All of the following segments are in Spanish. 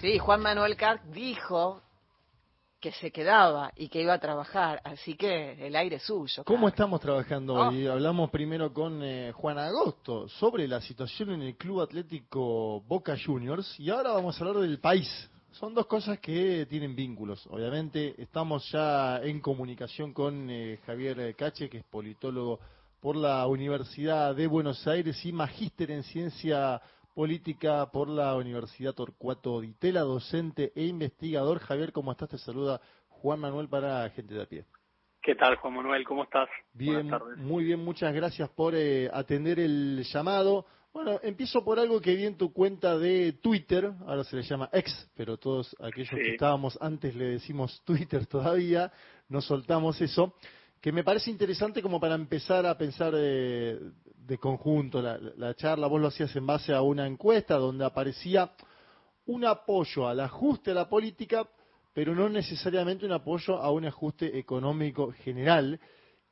Sí, Juan Manuel Carr dijo que se quedaba y que iba a trabajar, así que el aire es suyo. ¿Cómo estamos trabajando Oh. hoy? Hablamos primero con eh, Juan Agosto sobre la situación en el Club Atlético Boca Juniors y ahora vamos a hablar del país. Son dos cosas que tienen vínculos. Obviamente estamos ya en comunicación con eh, Javier Cache, que es politólogo por la Universidad de Buenos Aires y magíster en ciencia política por la Universidad Torcuato Di Tella, docente e investigador. Javier, ¿cómo estás? Te saluda Juan Manuel para Gente de a Pie. ¿Qué tal, Juan Manuel? ¿Cómo estás? Bien, Buenas tardes. muy bien, muchas gracias por eh, atender el llamado. Bueno, empiezo por algo que vi en tu cuenta de Twitter, ahora se le llama ex, pero todos aquellos Sí. que estábamos antes le decimos Twitter todavía, no soltamos eso, que me parece interesante como para empezar a pensar eh, de conjunto la, la charla, vos lo hacías en base a una encuesta donde aparecía un apoyo al ajuste a la política, pero no necesariamente un apoyo a un ajuste económico general.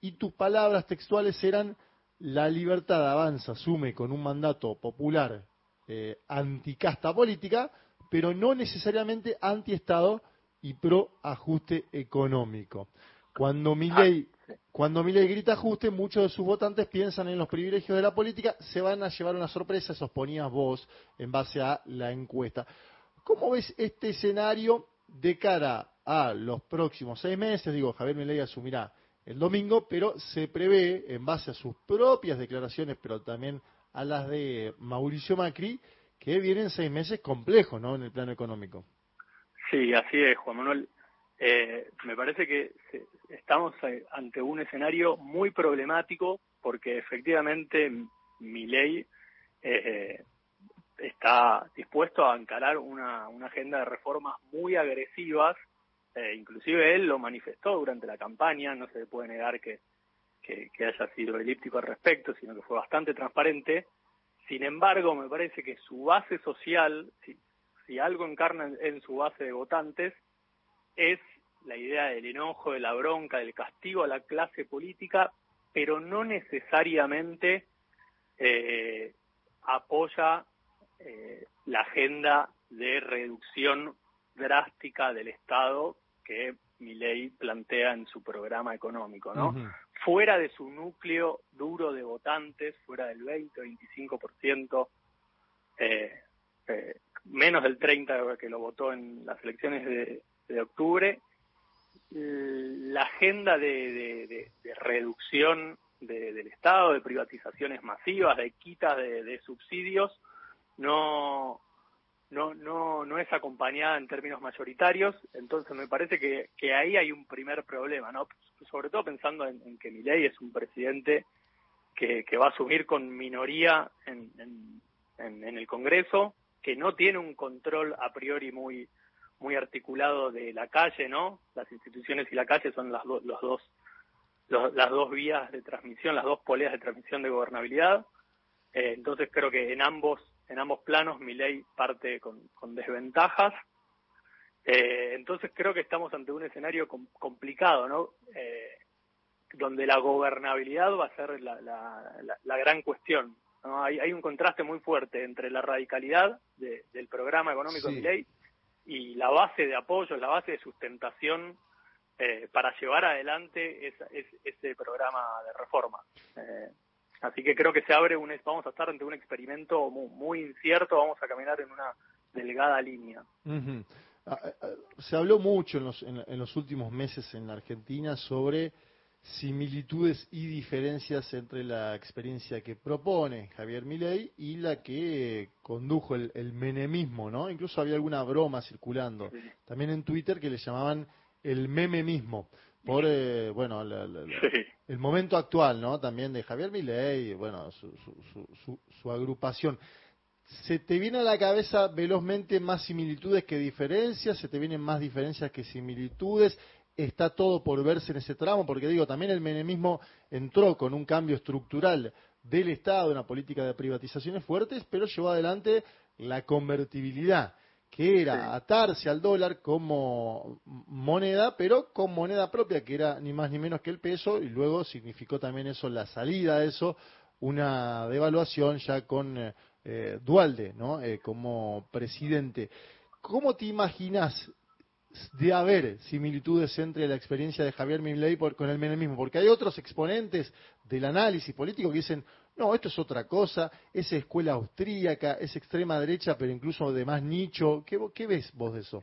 Y tus palabras textuales eran, la libertad avanza, asume con un mandato popular eh, anticasta política, pero no necesariamente antiestado y pro ajuste económico. Cuando Milei cuando Milei grita ajuste, muchos de sus votantes piensan en los privilegios de la política, se van a llevar una sorpresa, eso ponías vos en base a la encuesta. ¿Cómo ves este escenario de cara a los próximos seis meses? Digo, Javier Milei asumirá el domingo, pero se prevé, en base a sus propias declaraciones, pero también a las de Mauricio Macri, que vienen seis meses complejos, ¿no? En el plano económico. Sí, así es, Juan Manuel. Eh, me parece que estamos eh, ante un escenario muy problemático porque efectivamente mi ley está dispuesto a encarar una, agenda de reformas muy agresivas. eh, inclusive él lo manifestó durante la campaña, no se puede negar que, que, haya sido elíptico al respecto, sino que fue bastante transparente. Sin embargo, me parece que su base social, si, algo encarna en, en su base de votantes, es la idea del enojo, de la bronca, del castigo a la clase política, pero no necesariamente eh, apoya eh, la agenda de reducción drástica del Estado que Milei plantea en su programa económico, ¿no? Fuera de su núcleo duro de votantes, fuera del 20 o 25%, eh, eh, menos del 30% que lo votó en las elecciones de, de octubre, la agenda de, de- de- de reducción de- del Estado, de privatizaciones masivas, de quitas de, subsidios, no, no, no, no es acompañada en términos mayoritarios, entonces me parece que, que ahí hay un primer problema, ¿no? Sobre todo pensando en, en que Milei es un presidente que, que va a asumir con minoría en, en- en el Congreso, que no tiene un control a priori muy muy articulado de la calle, ¿no? Las instituciones y la calle son las, do- los dos los- las dos vías de transmisión, las dos poleas de transmisión de gobernabilidad. Eh, entonces creo que en ambos en ambos planos mi ley parte con, con desventajas. Eh, entonces creo que estamos ante un escenario com- complicado, ¿no? Eh, donde la gobernabilidad va a ser la, la- la- la gran cuestión. ¿no? Hay, hay un contraste muy fuerte entre la radicalidad de- del programa económico Sí. de mi ley y la base de apoyo, la base de sustentación eh, para llevar adelante esa- es- ese programa de reforma. Eh, así que creo que se abre un, vamos a estar ante un experimento muy, muy incierto, vamos a caminar en una delgada línea. Ah, Se habló mucho en los, en, en los últimos meses en la Argentina sobre similitudes y diferencias entre la experiencia que propone Javier Milei y la que condujo el, el menemismo, ¿no? Incluso había alguna broma circulando también en Twitter que le llamaban el meme mismo por, eh, bueno, la- la- la- Sí. el momento actual, ¿no? También de Javier Milei, bueno, su, su, su, su- su agrupación. ¿Se te viene a la cabeza velozmente más similitudes que diferencias? ¿Se te vienen más diferencias que similitudes? ¿Está todo por verse en ese tramo? Porque digo, también el menemismo entró con un cambio estructural del Estado, una política de privatizaciones fuertes, pero llevó adelante la convertibilidad, que era atarse al dólar como moneda, pero con moneda propia, que era ni más ni menos que el peso, y luego significó también eso, la salida de eso, una devaluación ya con eh, eh, Dualde, ¿no? Eh, como presidente. ¿cómo te imaginas de haber similitudes entre la experiencia de Javier Milei con el menemismo? Porque hay otros exponentes del análisis político que dicen, no, esto es otra cosa, es escuela austríaca, es extrema derecha, pero incluso de más nicho. ¿Qué, ves vos de eso?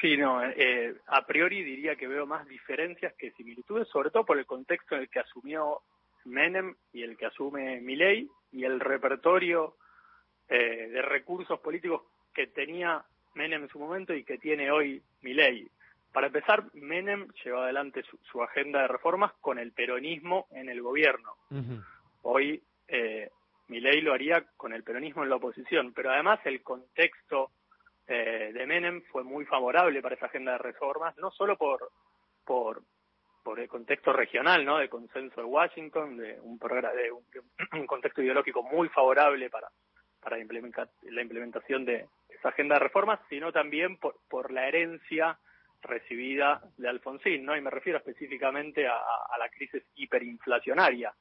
Sí, no, eh, a priori diría que veo más diferencias que similitudes, sobre todo por el contexto en el que asumió Menem y el que asume Milei y el repertorio eh, de recursos políticos que tenía Menem en su momento y que tiene hoy Milei. Para empezar, Menem llevó adelante su, agenda de reformas con el peronismo en el gobierno. Hoy eh, Milei lo haría con el peronismo en la oposición, pero además el contexto eh, de Menem fue muy favorable para esa agenda de reformas, no solo por, por, por el contexto regional, ¿no? De consenso de Washington, de un programa, de un, contexto ideológico muy favorable para, para implementar, la implementación de agenda de reformas, sino también por, por la herencia recibida de Alfonsín, ¿no? Y me refiero específicamente a, la crisis hiperinflacionaria,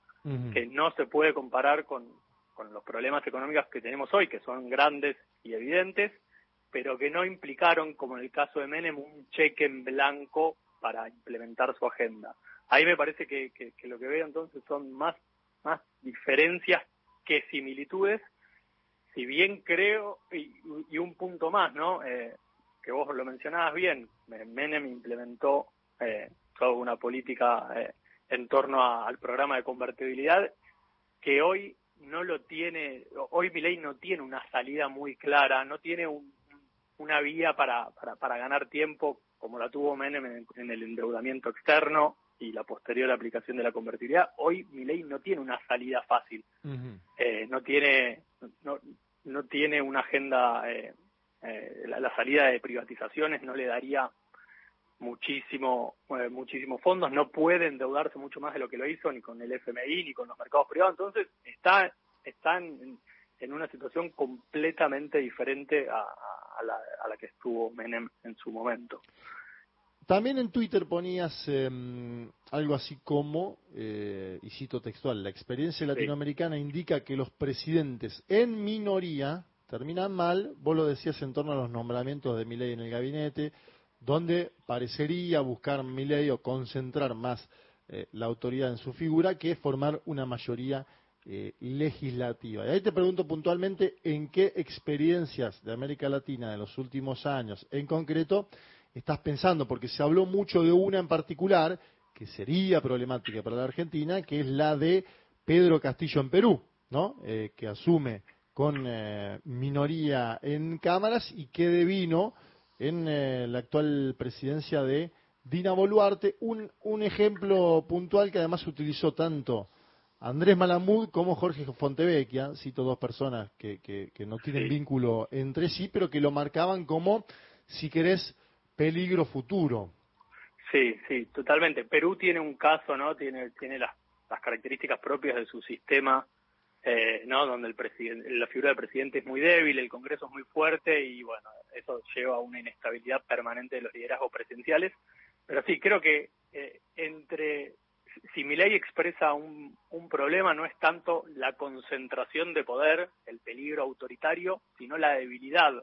que no se puede comparar con, con los problemas económicos que tenemos hoy, que son grandes y evidentes, pero que no implicaron, como en el caso de Menem, un cheque en blanco para implementar su agenda. Ahí me parece que, lo que veo entonces son más, más diferencias que similitudes, si bien creo, y, un punto más, ¿no? Eh, que vos lo mencionabas bien, Menem implementó eh, toda una política eh, en torno al programa de convertibilidad que hoy no lo tiene, hoy ley no tiene una salida muy clara, no tiene una vía para, para, para ganar tiempo como la tuvo Menem en, el endeudamiento externo y la posterior aplicación de la convertibilidad, hoy mi ley no tiene una salida fácil, eh, no tiene no, no tiene una agenda, eh, eh, la, salida de privatizaciones no le daría muchísimo muchísimos fondos, no puede endeudarse mucho más de lo que lo hizo ni con el FMI ni con los mercados privados, entonces está están en, en una situación completamente diferente a, a la, que estuvo Menem en su momento. También en Twitter ponías em, algo así como, eh, y cito textual, la experiencia latinoamericana indica que los presidentes en minoría terminan mal, vos lo decías en torno a los nombramientos de Milei en el gabinete, donde parecería buscar Milei o concentrar más eh, la autoridad en su figura que formar una mayoría eh, legislativa. Y ahí te pregunto puntualmente en qué experiencias de América Latina de los últimos años en concreto estás pensando, porque se habló mucho de una en particular que sería problemática para la Argentina, que es la de Pedro Castillo en Perú, ¿no? Eh, que asume con eh, minoría en cámaras y que devino en la actual presidencia de Dina Boluarte, un, un ejemplo puntual que además utilizó tanto Andrés Malamud como Jorge Fontevecchia, cito dos personas que, que, no tienen vínculo entre sí, pero que lo marcaban como, si querés, peligro futuro. Sí, sí, totalmente. Perú tiene un caso, ¿no? Tiene, tiene las, características propias de su sistema, eh, ¿no? Donde el presidente, la figura del presidente es muy débil, el Congreso es muy fuerte y, bueno, eso lleva a una inestabilidad permanente de los liderazgos presidenciales. Pero sí, creo que eh, entre si mi ley expresa un, un, problema no es tanto la concentración de poder, el peligro autoritario, sino la debilidad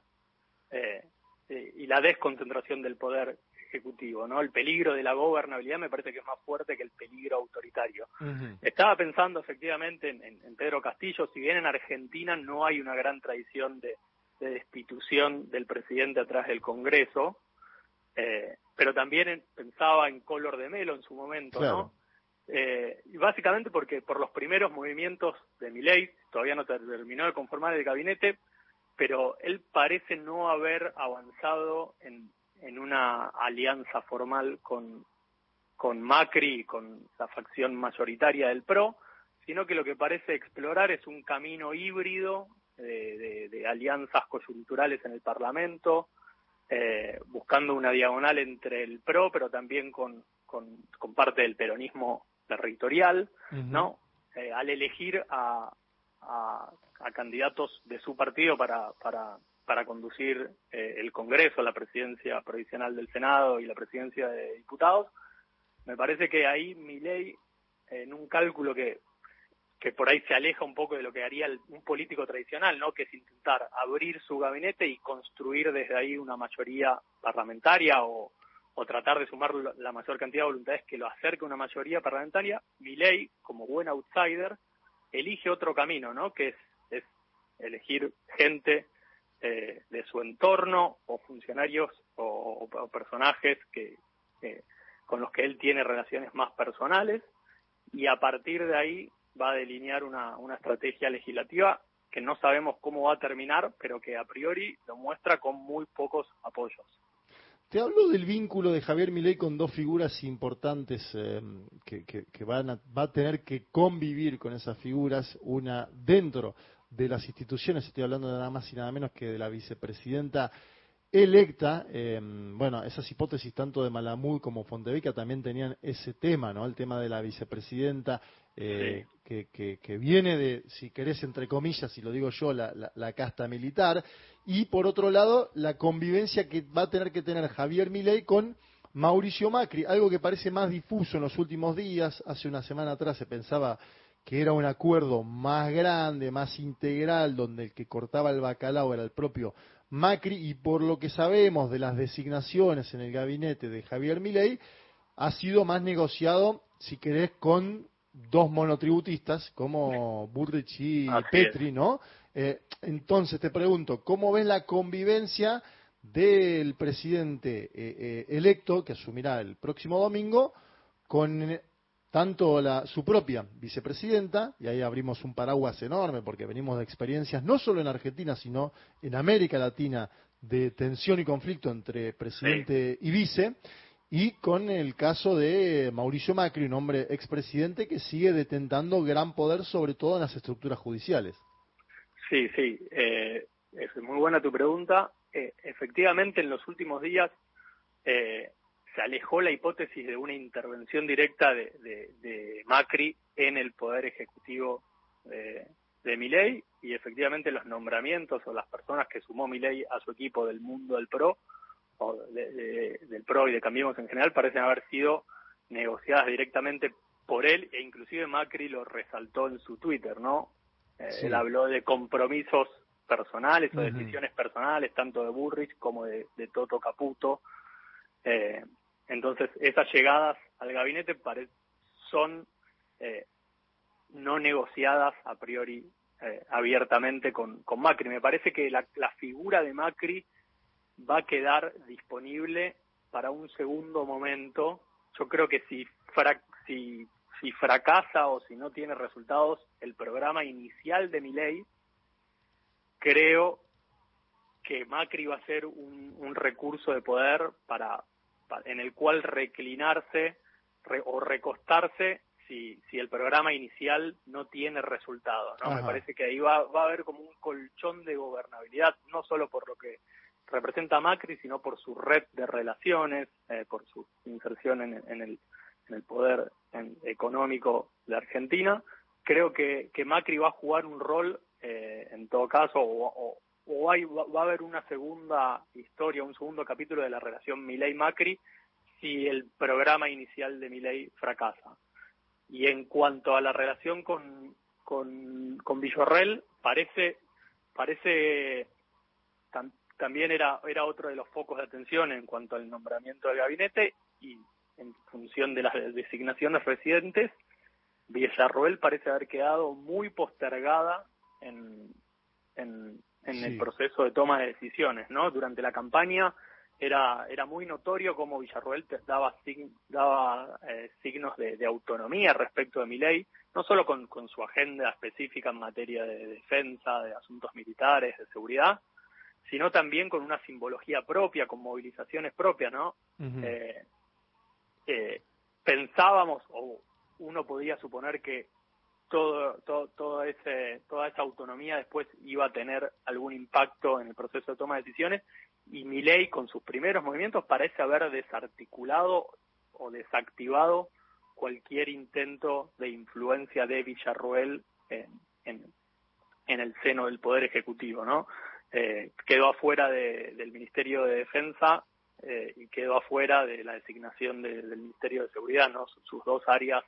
eh, eh, y la desconcentración del poder ejecutivo, ¿no? El peligro de la gobernabilidad me parece que es más fuerte que el peligro autoritario. Estaba pensando efectivamente en, Pedro Castillo, si bien en Argentina no hay una gran tradición de, destitución del presidente atrás del Congreso, eh, pero también pensaba en Color de Melo en su momento, ¿no? Eh, y básicamente porque por los primeros movimientos de Milei, todavía no terminó de conformar el gabinete, pero él parece no haber avanzado en, en una alianza formal con, con Macri y con la facción mayoritaria del PRO, sino que lo que parece explorar es un camino híbrido de, de, alianzas coyunturales en el Parlamento, eh, buscando una diagonal entre el PRO, pero también con, con, con parte del peronismo territorial, ¿no? Eh, al elegir a, a, candidatos de su partido para, para, para conducir eh, el Congreso, la presidencia provisional del Senado y la presidencia de diputados, me parece que ahí mi ley, en un cálculo que que por ahí se aleja un poco de lo que haría un político tradicional, ¿no? Que es intentar abrir su gabinete y construir desde ahí una mayoría parlamentaria o, o tratar de sumar la mayor cantidad de voluntades que lo acerque a una mayoría parlamentaria. ley, como buen outsider, elige otro camino, ¿no? Que es elegir gente eh, de su entorno o funcionarios o, personajes que con los que él tiene relaciones más personales y a partir de ahí va a delinear una, una estrategia legislativa que no sabemos cómo va a terminar, pero que a priori lo muestra con muy pocos apoyos. Te hablo del vínculo de Javier Milei con dos figuras importantes eh, que, que, van a, va a tener que convivir con esas figuras, una dentro de las instituciones, estoy hablando de nada más y nada menos que de la vicepresidenta electa, eh, bueno, esas hipótesis tanto de Malamud como Fontevica también tenían ese tema, ¿no? El tema de la vicepresidenta eh, que, que, viene de, si querés, entre comillas, si lo digo yo, la, la, casta militar, y por otro lado, la convivencia que va a tener que tener Javier Milei con Mauricio Macri, algo que parece más difuso en los últimos días, hace una semana atrás se pensaba que era un acuerdo más grande, más integral, donde el que cortaba el bacalao era el propio Macri y por lo que sabemos de las designaciones en el gabinete de Javier Milei, ha sido más negociado, si querés, con dos monotributistas como Burrich y Petri, ¿no? Eh, entonces te pregunto, ¿cómo ves la convivencia del presidente eh, eh, electo que asumirá el próximo domingo con tanto la, su propia vicepresidenta, y ahí abrimos un paraguas enorme porque venimos de experiencias no solo en Argentina, sino en América Latina de tensión y conflicto entre presidente y vice, y con el caso de Mauricio Macri, un hombre expresidente que sigue detentando gran poder, sobre todo en las estructuras judiciales. Sí, sí, eh, es muy buena tu pregunta. Eh, efectivamente, en los últimos días eh, se alejó la hipótesis de una intervención directa de, Macri en el poder ejecutivo de, de Milei y efectivamente los nombramientos o las personas que sumó Milei a su equipo del mundo del PRO o del PRO y de Cambiemos en general parecen haber sido negociadas directamente por él e inclusive Macri lo resaltó en su Twitter, ¿no? Eh, él habló de compromisos personales o decisiones personales tanto de Burrich como de, Toto Caputo eh, entonces, esas llegadas al gabinete son eh, no negociadas a priori eh, abiertamente con, Macri. Me parece que la, figura de Macri va a quedar disponible para un segundo momento. Yo creo que si, si, si fracasa o si no tiene resultados el programa inicial de mi ley, creo que Macri va a ser un recurso de poder para, en el cual reclinarse o recostarse si, si el programa inicial no tiene resultados. ¿no? Me parece que ahí va, va a haber como un colchón de gobernabilidad, no solo por lo que representa Macri, sino por su red de relaciones, eh, por su inserción en, en, el, en el poder económico de Argentina. Creo que, que Macri va a jugar un rol, eh, en todo caso, o, o hay, va a haber una segunda historia, un segundo capítulo de la relación Milei-Macri si el programa inicial de Milei fracasa. Y en cuanto a la relación con, con, con parece, parece también era, era otro de los focos de atención en cuanto al nombramiento del gabinete y en función de las designaciones residentes, Villarroel parece haber quedado muy postergada en, en, en el proceso de toma de decisiones, ¿no? Durante la campaña era era muy notorio cómo Villarroel daba daba eh, signos de, autonomía respecto de mi ley, no solo con, con su agenda específica en materia de defensa, de asuntos militares, de seguridad, sino también con una simbología propia, con movilizaciones propias, ¿no? eh, eh, pensábamos o uno podía suponer que todo, todo, todo ese, toda esa autonomía después iba a tener algún impacto en el proceso de toma de decisiones y Milei con sus primeros movimientos parece haber desarticulado o desactivado cualquier intento de influencia de Villarruel en, en, el seno del Poder Ejecutivo, ¿no? Eh, quedó afuera del Ministerio de Defensa eh, y quedó afuera de la designación del Ministerio de Seguridad, ¿no? Sus dos áreas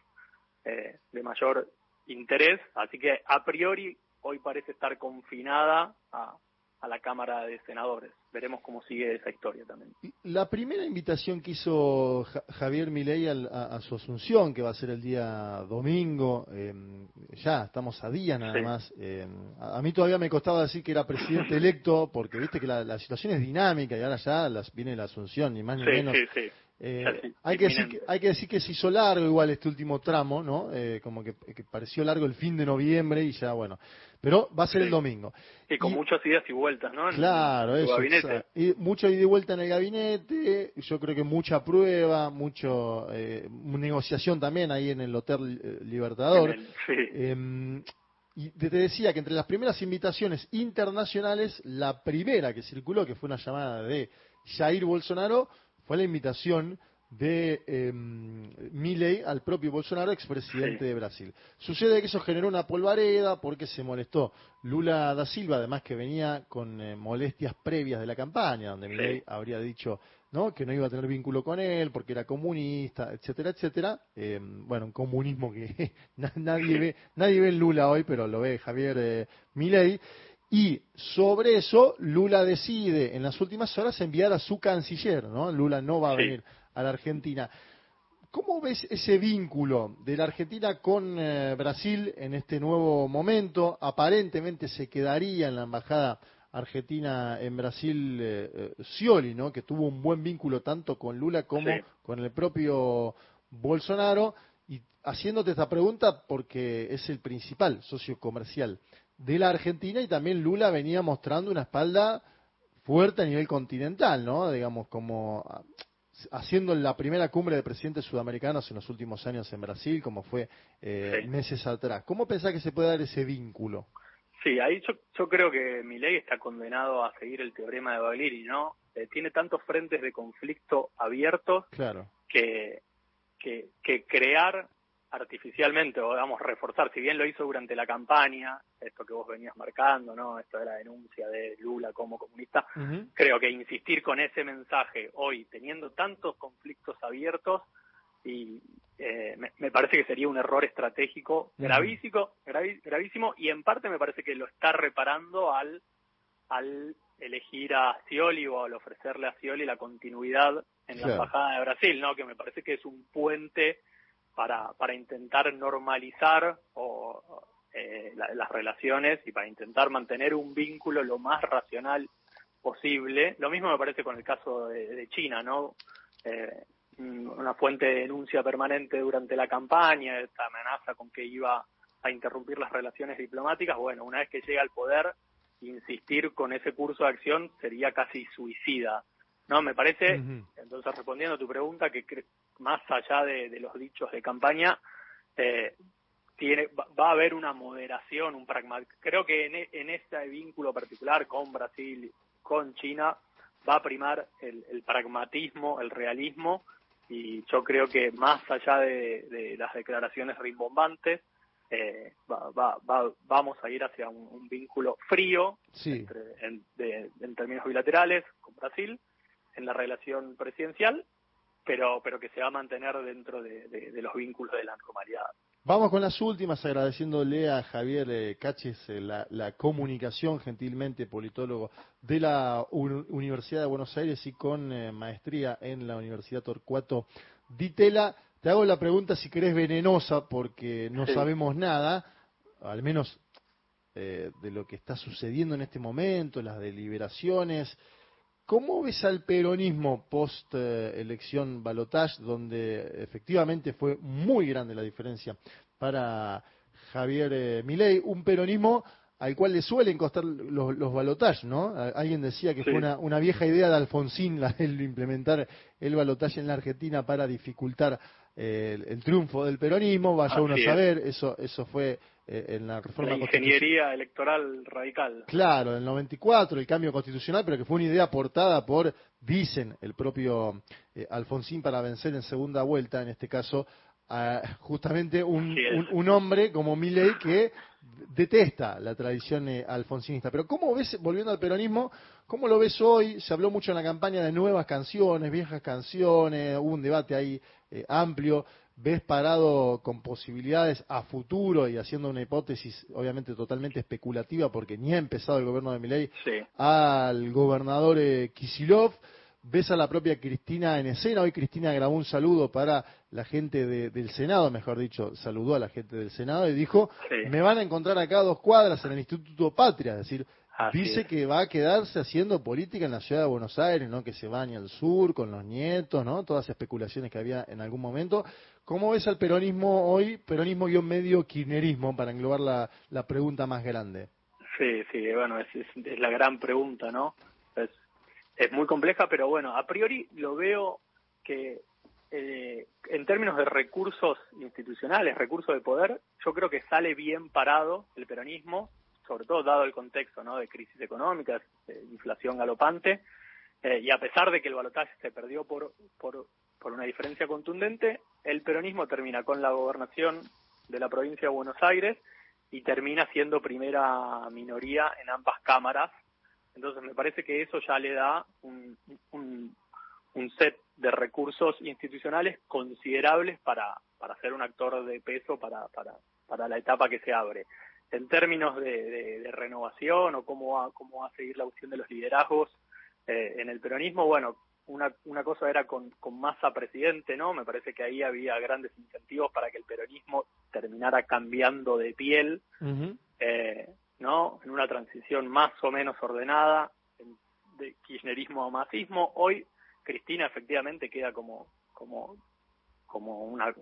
eh, de mayor interés, así que a priori hoy parece estar confinada a, a la Cámara de Senadores. Veremos cómo sigue esa historia también. La primera invitación que hizo Javier Milei a, su asunción, que va a ser el día domingo, em, ya estamos a día nada más. Em, a, mí todavía me costaba decir que era presidente electo, porque viste que la, situación es dinámica y ahora ya las, viene la asunción, ni más ni menos. Eh, hay, que decir que, hay que decir que se hizo largo igual este último tramo, ¿no? Eh, como que, pareció largo el fin de noviembre y ya, bueno. Pero va a ser el domingo. Y con muchas ideas y vueltas, ¿no? claro, eso. Y mucho ida y vuelta en el gabinete, yo creo que mucha prueba, mucho eh, negociación también ahí en el Hotel eh, Libertador. Em, y te decía que entre las primeras invitaciones internacionales, la primera que circuló, que fue una llamada de Jair Bolsonaro, fue la invitación de eh, Milley al propio Bolsonaro, expresidente de Brasil. Sucede que eso generó una polvareda porque se molestó Lula da Silva, además que venía con eh, molestias previas de la campaña, donde Milley habría dicho ¿no? que no iba a tener vínculo con él porque era comunista, etcétera, etcétera. Eh, bueno, un comunismo que nadie ve, nadie ve en Lula hoy, pero lo ve Javier eh, Milei. Y sobre eso, Lula decide en las últimas horas enviar a su canciller, ¿no? Lula no va a venir a la Argentina. ¿Cómo ves ese vínculo de la Argentina con eh, Brasil en este nuevo momento? Aparentemente se quedaría en la embajada argentina en Brasil eh, eh, Scioli, ¿no? Que tuvo un buen vínculo tanto con Lula como con el propio Bolsonaro. Y haciéndote esta pregunta porque es el principal socio comercial de la Argentina y también Lula venía mostrando una espalda fuerte a nivel continental, ¿no? Digamos, como ah, haciendo la primera cumbre de presidentes sudamericanos en los últimos años en Brasil, como fue eh, meses atrás. ¿Cómo pensás que se puede dar ese vínculo? Sí, ahí yo, creo que Milei está condenado a seguir el teorema de Baglieri, ¿no? Eh, tiene tantos frentes de conflicto abiertos claro. que, que, que crear artificialmente o digamos reforzar, si bien lo hizo durante la campaña, esto que vos venías marcando, ¿no? Esto de la denuncia de Lula como comunista, creo que insistir con ese mensaje hoy, teniendo tantos conflictos abiertos, y eh, me, parece que sería un error estratégico gravísimo, gravísimo, y en parte me parece que lo está reparando al, al elegir a Scioli o al ofrecerle a Scioli la continuidad en la embajada de Brasil, ¿no? Que me parece que es un puente para, para intentar normalizar eh, las relaciones y para intentar mantener un vínculo lo más racional posible. Lo mismo me parece con el caso de, China, ¿no? Eh, una fuente de denuncia permanente durante la campaña, esta amenaza con que iba a interrumpir las relaciones diplomáticas. Bueno, una vez que llega al poder, insistir con ese curso de acción sería casi suicida. No, me parece, entonces respondiendo a tu pregunta, que más allá de, los dichos de campaña, eh, tiene, va, a haber una moderación, un pragmatismo. Creo que en, en este vínculo particular con Brasil, con China, va a primar el, pragmatismo, el realismo, y yo creo que más allá de, las declaraciones rimbombantes, eh, va, vamos a ir hacia un, vínculo frío en, en términos bilaterales con Brasil en la relación presidencial pero, pero que se va a mantener dentro de, los vínculos de la normalidad. Vamos con las últimas, agradeciéndole a Javier eh, Caches eh, la, comunicación, gentilmente politólogo de la Universidad de Buenos Aires y con eh, maestría en la Universidad Torcuato Ditela. Te hago la pregunta si querés venenosa, porque no sabemos nada, al menos de lo que está sucediendo en este momento, las deliberaciones, ¿Cómo ves al peronismo post elección Balotage, donde efectivamente fue muy grande la diferencia para Javier eh, Milei? Un peronismo al cual le suelen costar los, los ¿no? Alguien decía que fue una, vieja idea de Alfonsín la, el implementar el balotaje en la Argentina para dificultar el, triunfo del peronismo, vaya uno a saber, eso, eso fue eh, en la reforma la ingeniería electoral radical. Claro, en el 94, el cambio constitucional, pero que fue una idea aportada por, dicen, el propio eh, Alfonsín para vencer en segunda vuelta, en este caso, justamente un, un, hombre como Milley que detesta la tradición eh, alfonsinista. Pero ¿cómo ves, volviendo al peronismo, cómo lo ves hoy? Se habló mucho en la campaña de nuevas canciones, viejas canciones, hubo un debate ahí amplio ves parado con posibilidades a futuro y haciendo una hipótesis obviamente totalmente especulativa porque ni ha empezado el gobierno de Milei al gobernador eh, Kisilov ves a la propia Cristina en escena. Hoy Cristina grabó un saludo para la gente del Senado, mejor dicho, saludó a la gente del Senado y dijo, me van a encontrar acá a dos cuadras en el Instituto Patria. Es decir, dice que va a quedarse haciendo política en la ciudad de Buenos Aires, ¿no? Que se baña al sur con los nietos, ¿no? Todas las especulaciones que había en algún momento. ¿Cómo ves al peronismo hoy, peronismo y un medio kirchnerismo, para englobar la, la pregunta más grande? Sí, sí, bueno, es, es, la gran pregunta, ¿no? Es, muy compleja, pero bueno, a priori lo veo que eh, en términos de recursos institucionales, recursos de poder, yo creo que sale bien parado el peronismo, sobre todo dado el contexto ¿no? de crisis económica, de inflación galopante, eh, y a pesar de que el balotaje se perdió por, por, por una diferencia contundente, el peronismo termina con la gobernación de la provincia de Buenos Aires y termina siendo primera minoría en ambas cámaras entonces me parece que eso ya le da un, un, set de recursos institucionales considerables para, para ser un actor de peso para, para, para la etapa que se abre. En términos de, renovación o cómo va, cómo va a seguir la opción de los liderazgos eh, en el peronismo, bueno, una, una cosa era con, con Massa presidente, ¿no? Me parece que ahí había grandes incentivos para que el peronismo terminara cambiando de piel. eh, ¿no? En una transición más o menos ordenada de kirchnerismo a masismo. Hoy Cristina efectivamente queda como, como, como una,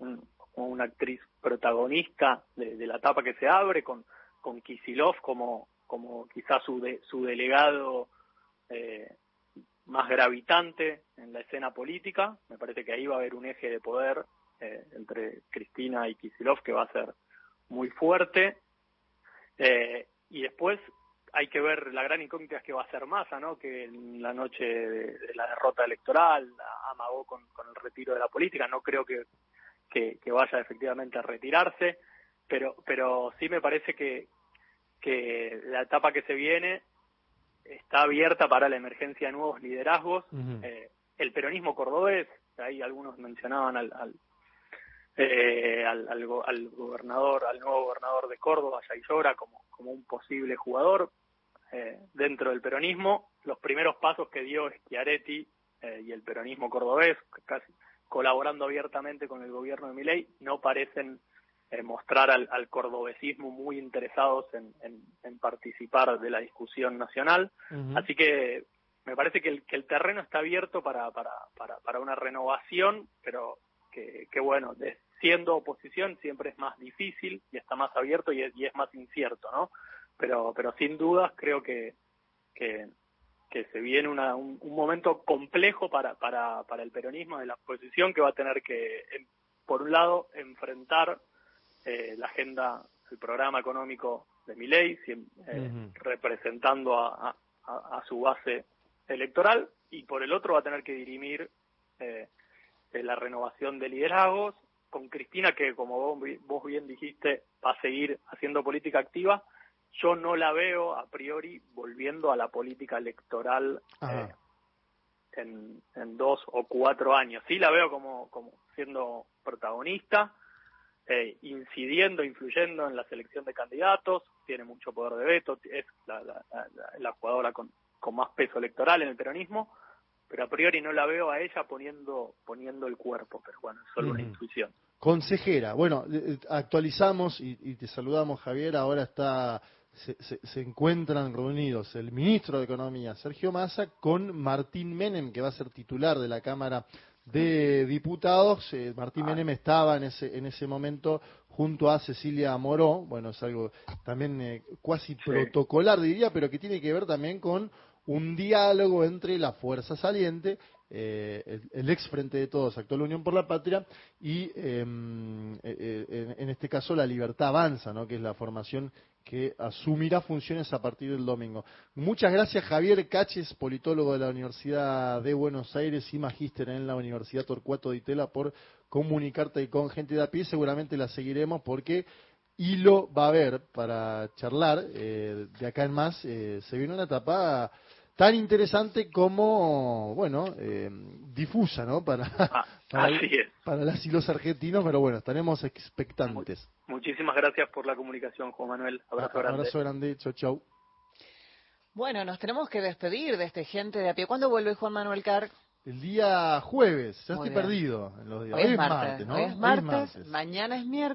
una actriz protagonista de, la etapa que se abre, con, con Kisilov como, como quizás su, de, su delegado eh, más gravitante en la escena política. Me parece que ahí va a haber un eje de poder eh, entre Cristina y Kisilov que va a ser muy fuerte. Eh, y después hay que ver la gran incógnita es que va a ser Massa, ¿no? Que en la noche de, la derrota electoral amagó con, el retiro de la política. No creo que, que, vaya efectivamente a retirarse, pero, pero sí me parece que, que la etapa que se viene está abierta para la emergencia de nuevos liderazgos. eh, el peronismo cordobés, ahí algunos mencionaban al, al eh, al, al, al, gobernador, al nuevo gobernador de Córdoba, Yaillora, como, como un posible jugador eh, dentro del peronismo. Los primeros pasos que dio Schiaretti eh, y el peronismo cordobés, casi colaborando abiertamente con el gobierno de Milei, no parecen eh, mostrar al, al, cordobesismo muy interesados en, en, en, participar de la discusión nacional. Así que me parece que el, que el terreno está abierto para, para, para, para una renovación, pero que, que bueno, de, siendo oposición siempre es más difícil y está más abierto y es, y es más incierto, ¿no? Pero, pero sin dudas creo que, que, que se viene una, un, un, momento complejo para, para, para el peronismo de la oposición que va a tener que, por un lado, enfrentar eh, la agenda, el programa económico de mi ley, eh, representando a, a, a, su base electoral, y por el otro va a tener que dirimir eh, la renovación de liderazgos, con Cristina, que como vos, bien dijiste, va a seguir haciendo política activa, yo no la veo a priori volviendo a la política electoral eh, en, en, dos o cuatro años. Sí la veo como, como siendo protagonista, eh, incidiendo, influyendo en la selección de candidatos, tiene mucho poder de veto, es la, la, la, la jugadora con, con más peso electoral en el peronismo, pero a priori no la veo a ella poniendo poniendo el cuerpo, pero bueno, es solo una intuición. Consejera, bueno, eh, eh, actualizamos y, te saludamos Javier, ahora está se, se, encuentran reunidos el ministro de Economía, Sergio Massa, con Martín Menem, que va a ser titular de la Cámara de Diputados. Eh, Martín Menem estaba en ese, en ese momento junto a Cecilia Moró, bueno, es algo también cuasi protocolar, diría, pero que tiene que ver también con un diálogo entre la fuerza saliente, eh, el, ex Frente de Todos, actual Unión por la Patria, y em, eh, eh, en, este caso la Libertad Avanza, que es la formación que asumirá funciones a partir del domingo. Muchas gracias Javier Caches, politólogo de la Universidad de Buenos Aires y magíster en la Universidad Torcuato de Itela, por comunicarte con gente de a pie. Seguramente la seguiremos porque hilo va a haber para charlar de acá en más. se viene una etapa tan interesante como, bueno, eh, difusa, ¿no? Para, Ah, para, así es. para las y los argentinos, pero bueno, estaremos expectantes. Muchísimas gracias por la comunicación, Juan Manuel. Abrazo grande. Abrazo grande, chau, chau. Bueno, nos tenemos que despedir de este gente de a pie. ¿Cuándo vuelve Juan Manuel Carr? El día jueves, ya Muy estoy bien. perdido en los días. Hoy es martes, ¿no? hoy es martes, mañana es miércoles.